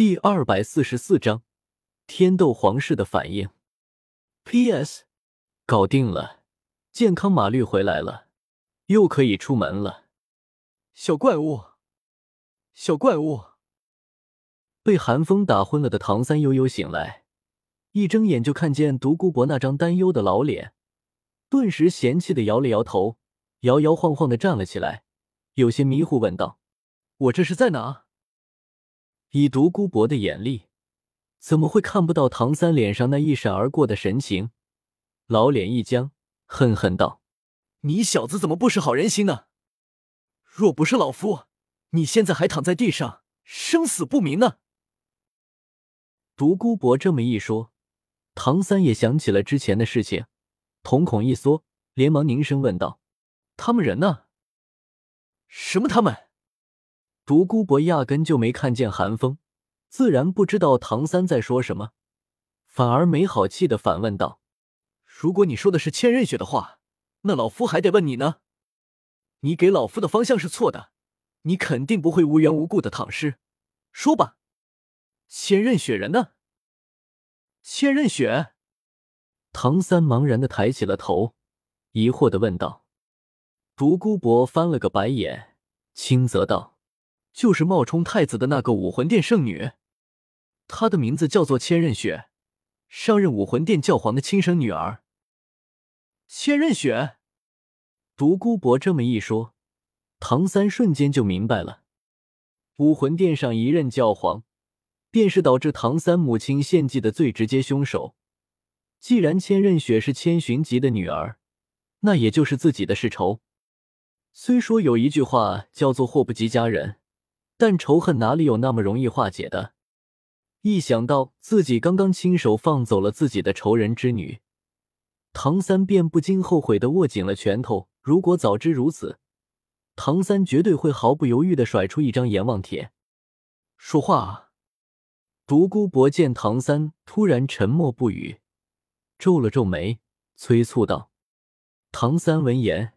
第二百四十四章天斗皇室的反应。P.S. 搞定了，健康码绿回来了，又可以出门了。小怪物，小怪物！被寒风打昏了的唐三悠悠醒来，一睁眼就看见独孤博那张担忧的老脸，顿时嫌弃的摇了摇头，摇摇晃晃的站了起来，有些迷糊问道：“我这是在哪？”以独孤博的眼力，怎么会看不到唐三脸上那一闪而过的神情？老脸一僵，恨恨道：“你小子怎么不识好人心呢？若不是老夫，你现在还躺在地上，生死不明呢！”独孤博这么一说，唐三也想起了之前的事情，瞳孔一缩，连忙凝声问道：“他们人呢？什么他们？”独孤博压根就没看见寒风，自然不知道唐三在说什么，反而没好气的反问道：“如果你说的是千仞雪的话，那老夫还得问你呢。你给老夫的方向是错的，你肯定不会无缘无故的躺尸。说吧，千仞雪人呢？”千仞雪，唐三茫然的抬起了头，疑惑的问道。独孤博翻了个白眼，轻责道。就是冒充太子的那个武魂殿圣女，她的名字叫做千仞雪，上任武魂殿教皇的亲生女儿。千仞雪，独孤博这么一说，唐三瞬间就明白了，武魂殿上一任教皇，便是导致唐三母亲献祭的最直接凶手。既然千仞雪是千寻疾的女儿，那也就是自己的世仇。虽说有一句话叫做“祸不及家人”。但仇恨哪里有那么容易化解的？一想到自己刚刚亲手放走了自己的仇人之女，唐三便不禁后悔的握紧了拳头。如果早知如此，唐三绝对会毫不犹豫的甩出一张阎王帖。说话啊！独孤博见唐三突然沉默不语，皱了皱眉，催促道：“唐三闻言，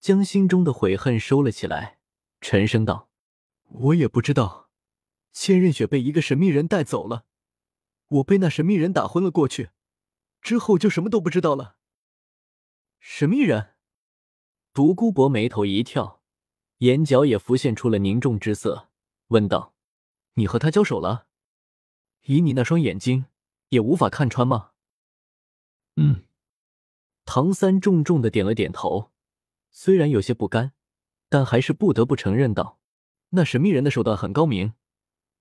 将心中的悔恨收了起来，沉声道。”我也不知道，千仞雪被一个神秘人带走了，我被那神秘人打昏了过去，之后就什么都不知道了。神秘人，独孤博眉头一跳，眼角也浮现出了凝重之色，问道：“你和他交手了？以你那双眼睛，也无法看穿吗？”嗯，唐三重重的点了点头，虽然有些不甘，但还是不得不承认道。那神秘人的手段很高明，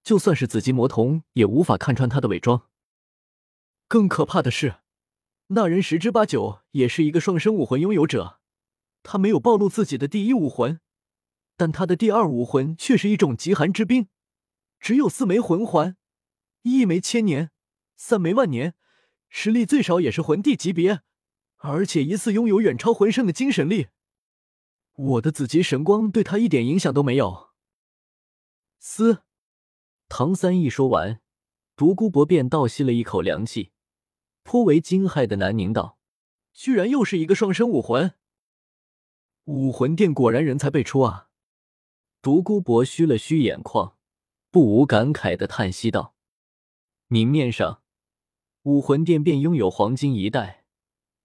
就算是紫极魔瞳也无法看穿他的伪装。更可怕的是，那人十之八九也是一个双生武魂拥有者。他没有暴露自己的第一武魂，但他的第二武魂却是一种极寒之冰，只有四枚魂环，一枚千年，三枚万年，实力最少也是魂帝级别，而且疑似拥有远超魂圣的精神力。我的紫极神光对他一点影响都没有。嘶！唐三一说完，独孤博便倒吸了一口凉气，颇为惊骇的南宁道：“居然又是一个双生武魂！武魂殿果然人才辈出啊！”独孤博虚了虚眼眶，不无感慨的叹息道：“明面上，武魂殿便拥有黄金一代，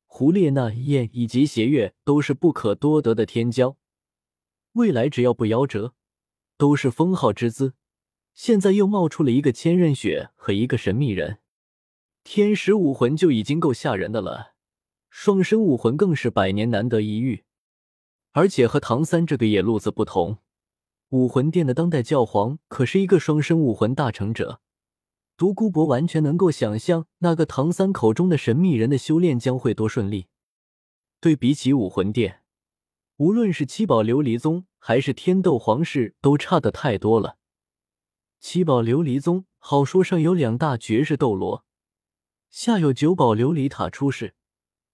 胡列娜、燕以及邪月都是不可多得的天骄，未来只要不夭折。”都是封号之资，现在又冒出了一个千仞雪和一个神秘人，天使武魂就已经够吓人的了，双生武魂更是百年难得一遇。而且和唐三这个野路子不同，武魂殿的当代教皇可是一个双生武魂大成者。独孤博完全能够想象那个唐三口中的神秘人的修炼将会多顺利。对比起武魂殿，无论是七宝琉璃宗。还是天斗皇室都差的太多了。七宝琉璃宗好说上有两大绝世斗罗，下有九宝琉璃塔出世，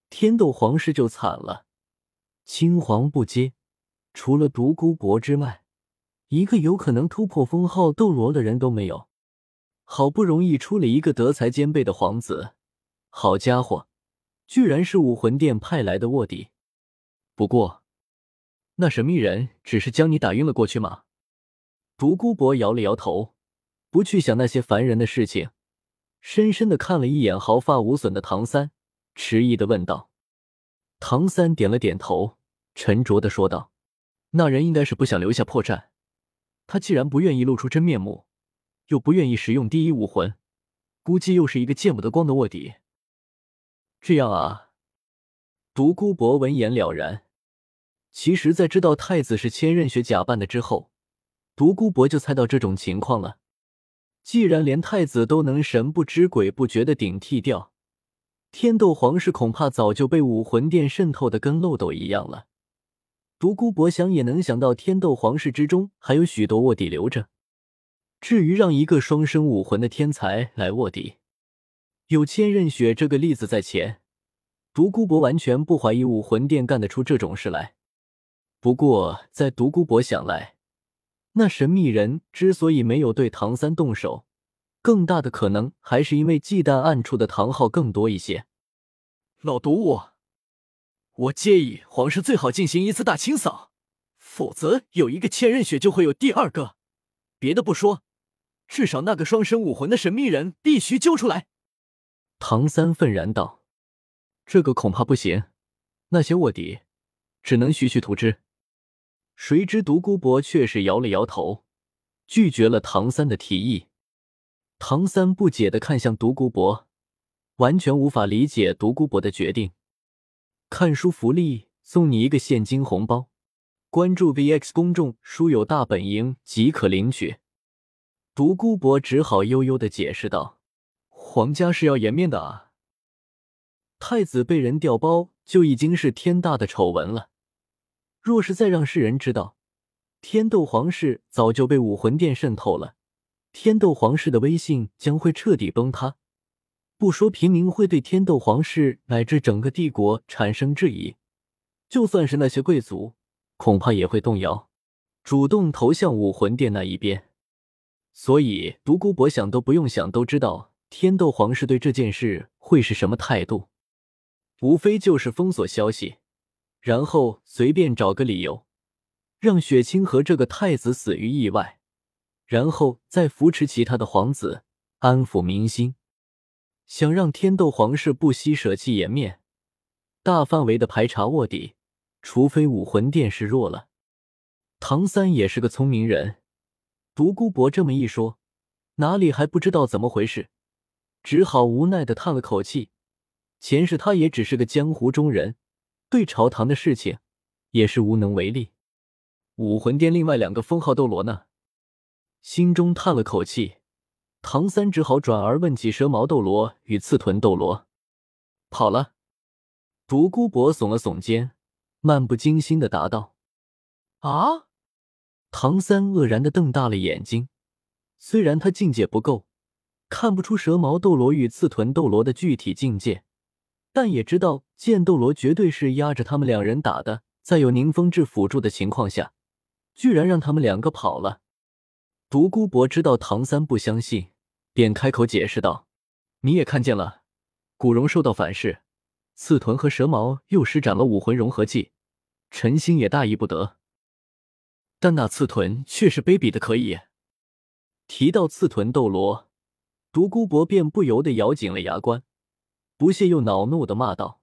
天斗皇室就惨了，青黄不接。除了独孤博之外，一个有可能突破封号斗罗的人都没有。好不容易出了一个德才兼备的皇子，好家伙，居然是武魂殿派来的卧底。不过。那神秘人只是将你打晕了过去吗？独孤博摇了摇头，不去想那些烦人的事情，深深的看了一眼毫发无损的唐三，迟疑的问道。唐三点了点头，沉着的说道：“那人应该是不想留下破绽。他既然不愿意露出真面目，又不愿意使用第一武魂，估计又是一个见不得光的卧底。”这样啊。独孤博闻言了然。其实，在知道太子是千仞雪假扮的之后，独孤博就猜到这种情况了。既然连太子都能神不知鬼不觉的顶替掉，天斗皇室恐怕早就被武魂殿渗透的跟漏斗一样了。独孤博想也能想到，天斗皇室之中还有许多卧底留着。至于让一个双生武魂的天才来卧底，有千仞雪这个例子在前，独孤博完全不怀疑武魂殿干得出这种事来。不过，在独孤博想来，那神秘人之所以没有对唐三动手，更大的可能还是因为忌惮暗处的唐昊更多一些。老毒物，我建议皇室最好进行一次大清扫，否则有一个千仞雪就会有第二个。别的不说，至少那个双生武魂的神秘人必须揪出来。唐三愤然道：“这个恐怕不行，那些卧底只能徐徐图之。”谁知独孤博却是摇了摇头，拒绝了唐三的提议。唐三不解的看向独孤博，完全无法理解独孤博的决定。看书福利，送你一个现金红包，关注 VX 公众，书有大本营即可领取。独孤博只好悠悠的解释道：“皇家是要颜面的啊，太子被人调包就已经是天大的丑闻了。”若是再让世人知道，天斗皇室早就被武魂殿渗透了，天斗皇室的威信将会彻底崩塌。不说平民会对天斗皇室乃至整个帝国产生质疑，就算是那些贵族，恐怕也会动摇，主动投向武魂殿那一边。所以，独孤博想都不用想都知道，天斗皇室对这件事会是什么态度，无非就是封锁消息。然后随便找个理由，让雪清和这个太子死于意外，然后再扶持其他的皇子，安抚民心，想让天斗皇室不惜舍弃颜面，大范围的排查卧底，除非武魂殿是弱了。唐三也是个聪明人，独孤博这么一说，哪里还不知道怎么回事，只好无奈的叹了口气。前世他也只是个江湖中人。对朝堂的事情也是无能为力。武魂殿另外两个封号斗罗呢？心中叹了口气，唐三只好转而问起蛇矛斗罗与刺豚斗罗。跑了。独孤博耸了耸肩，漫不经心的答道：“啊！”唐三愕然的瞪大了眼睛。虽然他境界不够，看不出蛇矛斗罗与刺豚斗罗的具体境界。但也知道剑斗罗绝对是压着他们两人打的，在有宁风致辅助的情况下，居然让他们两个跑了。独孤博知道唐三不相信，便开口解释道：“你也看见了，古荣受到反噬，刺豚和蛇矛又施展了武魂融合技，陈星也大意不得。但那刺豚却是卑鄙的可以。”提到刺豚斗罗，独孤博便不由得咬紧了牙关。不屑又恼怒的骂道：“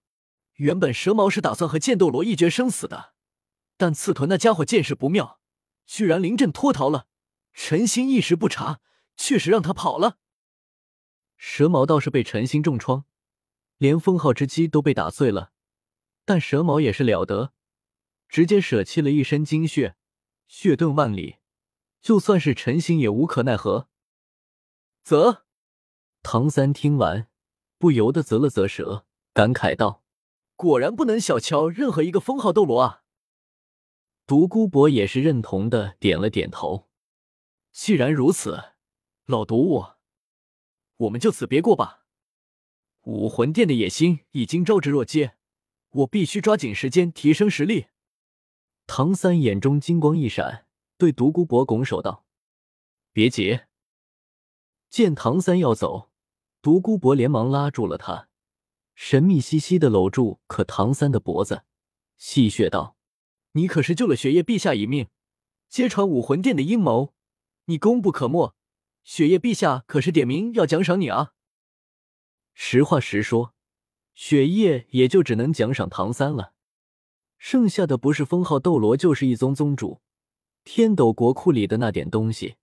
原本蛇矛是打算和剑斗罗一决生死的，但刺豚那家伙见势不妙，居然临阵脱逃了。陈星一时不察，确实让他跑了。蛇矛倒是被陈星重创，连封号之机都被打碎了。但蛇矛也是了得，直接舍弃了一身精血，血遁万里，就算是陈星也无可奈何。”啧，唐三听完。不由得啧了啧舌，感慨道：“果然不能小瞧任何一个封号斗罗啊！”独孤博也是认同的点了点头。既然如此，老毒物，我们就此别过吧。武魂殿的野心已经招之若揭，我必须抓紧时间提升实力。唐三眼中金光一闪，对独孤博拱手道：“别急。”见唐三要走。独孤博连忙拉住了他，神秘兮兮的搂住可唐三的脖子，戏谑道：“你可是救了雪夜陛下一命，揭穿武魂殿的阴谋，你功不可没。雪夜陛下可是点名要奖赏你啊！实话实说，雪夜也就只能奖赏唐三了，剩下的不是封号斗罗，就是一宗宗主。天斗国库里的那点东西，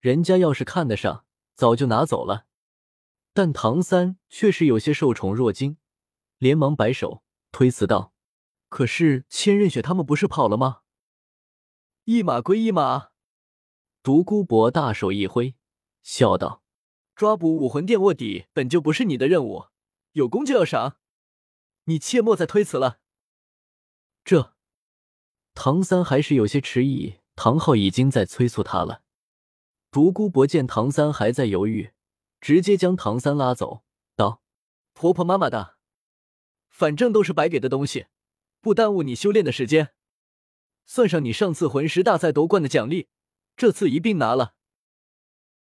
人家要是看得上，早就拿走了。但唐三却是有些受宠若惊，连忙摆手推辞道：“可是千仞雪他们不是跑了吗？一码归一码。”独孤博大手一挥，笑道：“抓捕武魂殿卧底本就不是你的任务，有功就要赏，你切莫再推辞了。”这，唐三还是有些迟疑。唐昊已经在催促他了。独孤博见唐三还在犹豫，直接将唐三拉走，道：“婆婆妈妈的，反正都是白给的东西，不耽误你修炼的时间，算上你上次魂师大赛夺冠的奖励，这次一并拿了。”